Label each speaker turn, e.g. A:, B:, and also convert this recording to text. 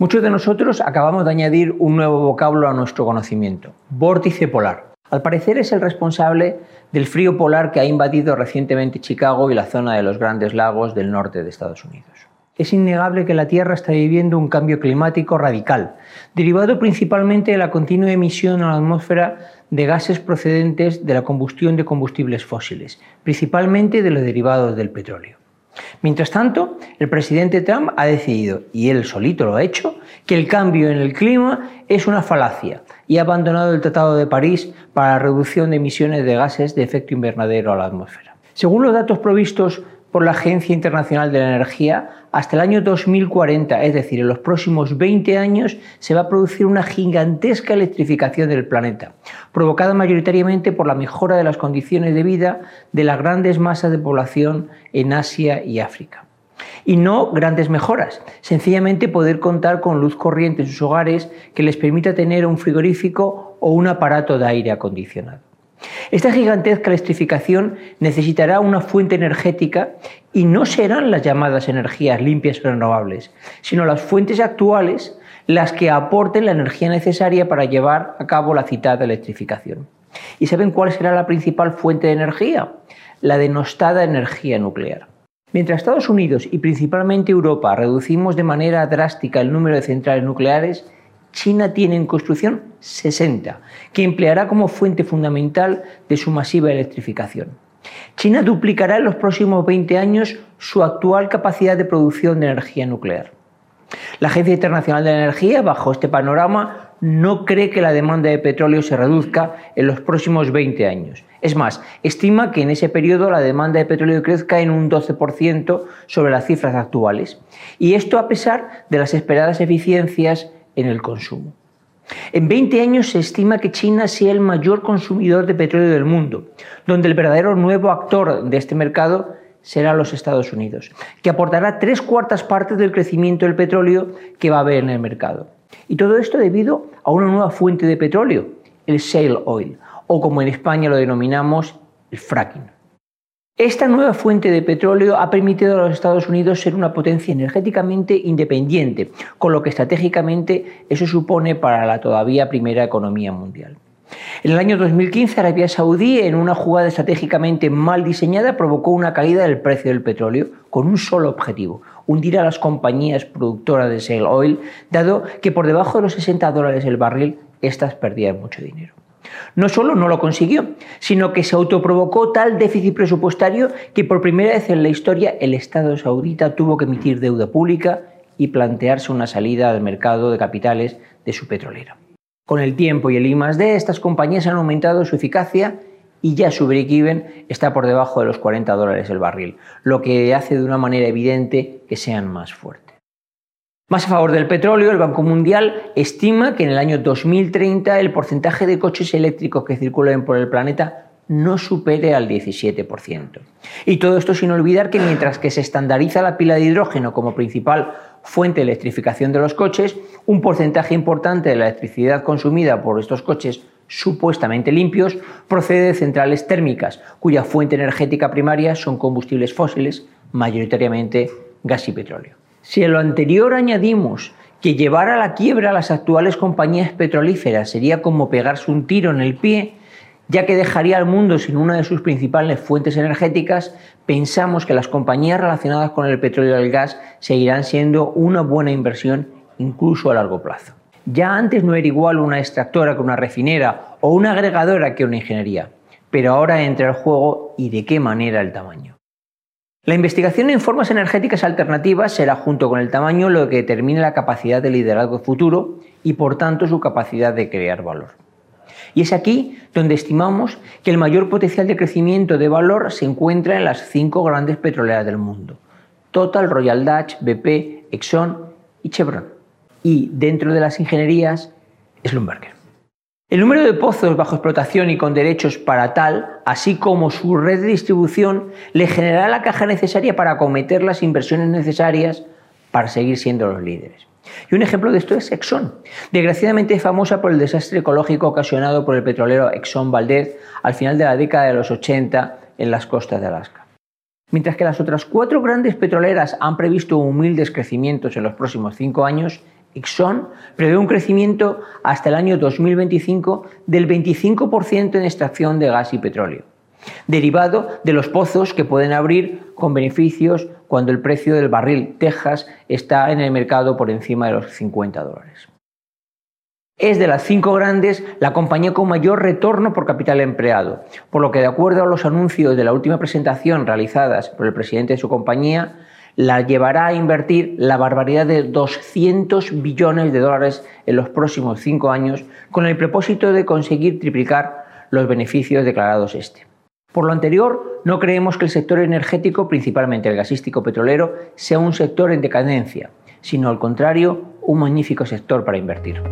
A: Muchos de nosotros acabamos de añadir un nuevo vocablo a nuestro conocimiento, vórtice polar. Al parecer es el responsable del frío polar que ha invadido recientemente Chicago y la zona de los grandes lagos del norte de Estados Unidos. Es innegable que la Tierra está viviendo un cambio climático radical, derivado principalmente de la continua emisión a la atmósfera de gases procedentes de la combustión de combustibles fósiles, principalmente de los derivados del petróleo. Mientras tanto, el presidente Trump ha decidido, y él solito lo ha hecho, que el cambio en el clima es una falacia y ha abandonado el Tratado de París para la reducción de emisiones de gases de efecto invernadero a la atmósfera. Según los datos provistos por la Agencia Internacional de la Energía, hasta el año 2040, es decir, en los próximos 20 años, se va a producir una gigantesca electrificación del planeta, provocada mayoritariamente por la mejora de las condiciones de vida de las grandes masas de población en Asia y África. Y no grandes mejoras, sencillamente poder contar con luz corriente en sus hogares que les permita tener un frigorífico o un aparato de aire acondicionado. Esta gigantesca electrificación necesitará una fuente energética y no serán las llamadas energías limpias renovables, sino las fuentes actuales las que aporten la energía necesaria para llevar a cabo la citada electrificación. ¿Y saben cuál será la principal fuente de energía? La denostada energía nuclear. Mientras Estados Unidos y principalmente Europa reducimos de manera drástica el número de centrales nucleares, China tiene en construcción 60, que empleará como fuente fundamental de su masiva electrificación. China duplicará en los próximos 20 años su actual capacidad de producción de energía nuclear. La Agencia Internacional de la Energía, bajo este panorama, no cree que la demanda de petróleo se reduzca en los próximos 20 años. Es más, estima que en ese periodo la demanda de petróleo crezca en un 12% sobre las cifras actuales. Y esto a pesar de las esperadas eficiencias en el consumo. En 20 años se estima que China sea el mayor consumidor de petróleo del mundo, donde el verdadero nuevo actor de este mercado será los Estados Unidos, que aportará tres cuartas partes del crecimiento del petróleo que va a haber en el mercado. Y todo esto debido a una nueva fuente de petróleo, el shale oil, o como en España lo denominamos, el fracking. Esta nueva fuente de petróleo ha permitido a los Estados Unidos ser una potencia energéticamente independiente, con lo que estratégicamente eso supone para la todavía primera economía mundial. En el año 2015, Arabia Saudí, en una jugada estratégicamente mal diseñada, provocó una caída del precio del petróleo con un solo objetivo, hundir a las compañías productoras de shale oil, dado que por debajo de los 60 dólares el barril, estas perdían mucho dinero. No solo no lo consiguió, sino que se autoprovocó tal déficit presupuestario que por primera vez en la historia el Estado saudita tuvo que emitir deuda pública y plantearse una salida al mercado de capitales de su petrolera. Con el tiempo y el I+D, estas compañías han aumentado su eficacia y ya su break-even está por debajo de los 40 dólares el barril, lo que hace de una manera evidente que sean más fuertes. Más a favor del petróleo, el Banco Mundial estima que en el año 2030 el porcentaje de coches eléctricos que circulen por el planeta no supere al 17%. Y todo esto sin olvidar que mientras que se estandariza la pila de hidrógeno como principal fuente de electrificación de los coches, un porcentaje importante de la electricidad consumida por estos coches supuestamente limpios procede de centrales térmicas, cuya fuente energética primaria son combustibles fósiles, mayoritariamente gas y petróleo. Si a lo anterior añadimos que llevar a la quiebra a las actuales compañías petrolíferas sería como pegarse un tiro en el pie, ya que dejaría al mundo sin una de sus principales fuentes energéticas, pensamos que las compañías relacionadas con el petróleo y el gas seguirán siendo una buena inversión incluso a largo plazo. Ya antes no era igual una extractora que una refinera o una agregadora que una ingeniería, pero ahora entra el juego y de qué manera el tamaño. La investigación en formas energéticas alternativas será junto con el tamaño lo que determine la capacidad de liderazgo futuro y por tanto su capacidad de crear valor. Y es aquí donde estimamos que el mayor potencial de crecimiento de valor se encuentra en las cinco grandes petroleras del mundo, Total, Royal Dutch, BP, Exxon y Chevron. Y dentro de las ingenierías, Schlumberger. El número de pozos bajo explotación y con derechos para tal, así como su red de distribución, le generará la caja necesaria para acometer las inversiones necesarias para seguir siendo los líderes. Y un ejemplo de esto es Exxon, desgraciadamente famosa por el desastre ecológico ocasionado por el petrolero Exxon Valdez al final de la década de los 80 en las costas de Alaska. Mientras que las otras cuatro grandes petroleras han previsto humildes crecimientos en los próximos cinco años, Exxon prevé un crecimiento hasta el año 2025 del 25% en extracción de gas y petróleo, derivado de los pozos que pueden abrir con beneficios cuando el precio del barril Texas está en el mercado por encima de los 50 dólares. Es de las cinco grandes la compañía con mayor retorno por capital empleado, por lo que de acuerdo a los anuncios de la última presentación realizadas por el presidente de su compañía, la llevará a invertir la barbaridad de 200 billones de dólares en los próximos cinco años con el propósito de conseguir triplicar los beneficios declarados este. Por lo anterior, no creemos que el sector energético, principalmente el gasístico petrolero, sea un sector en decadencia, sino al contrario, un magnífico sector para invertir.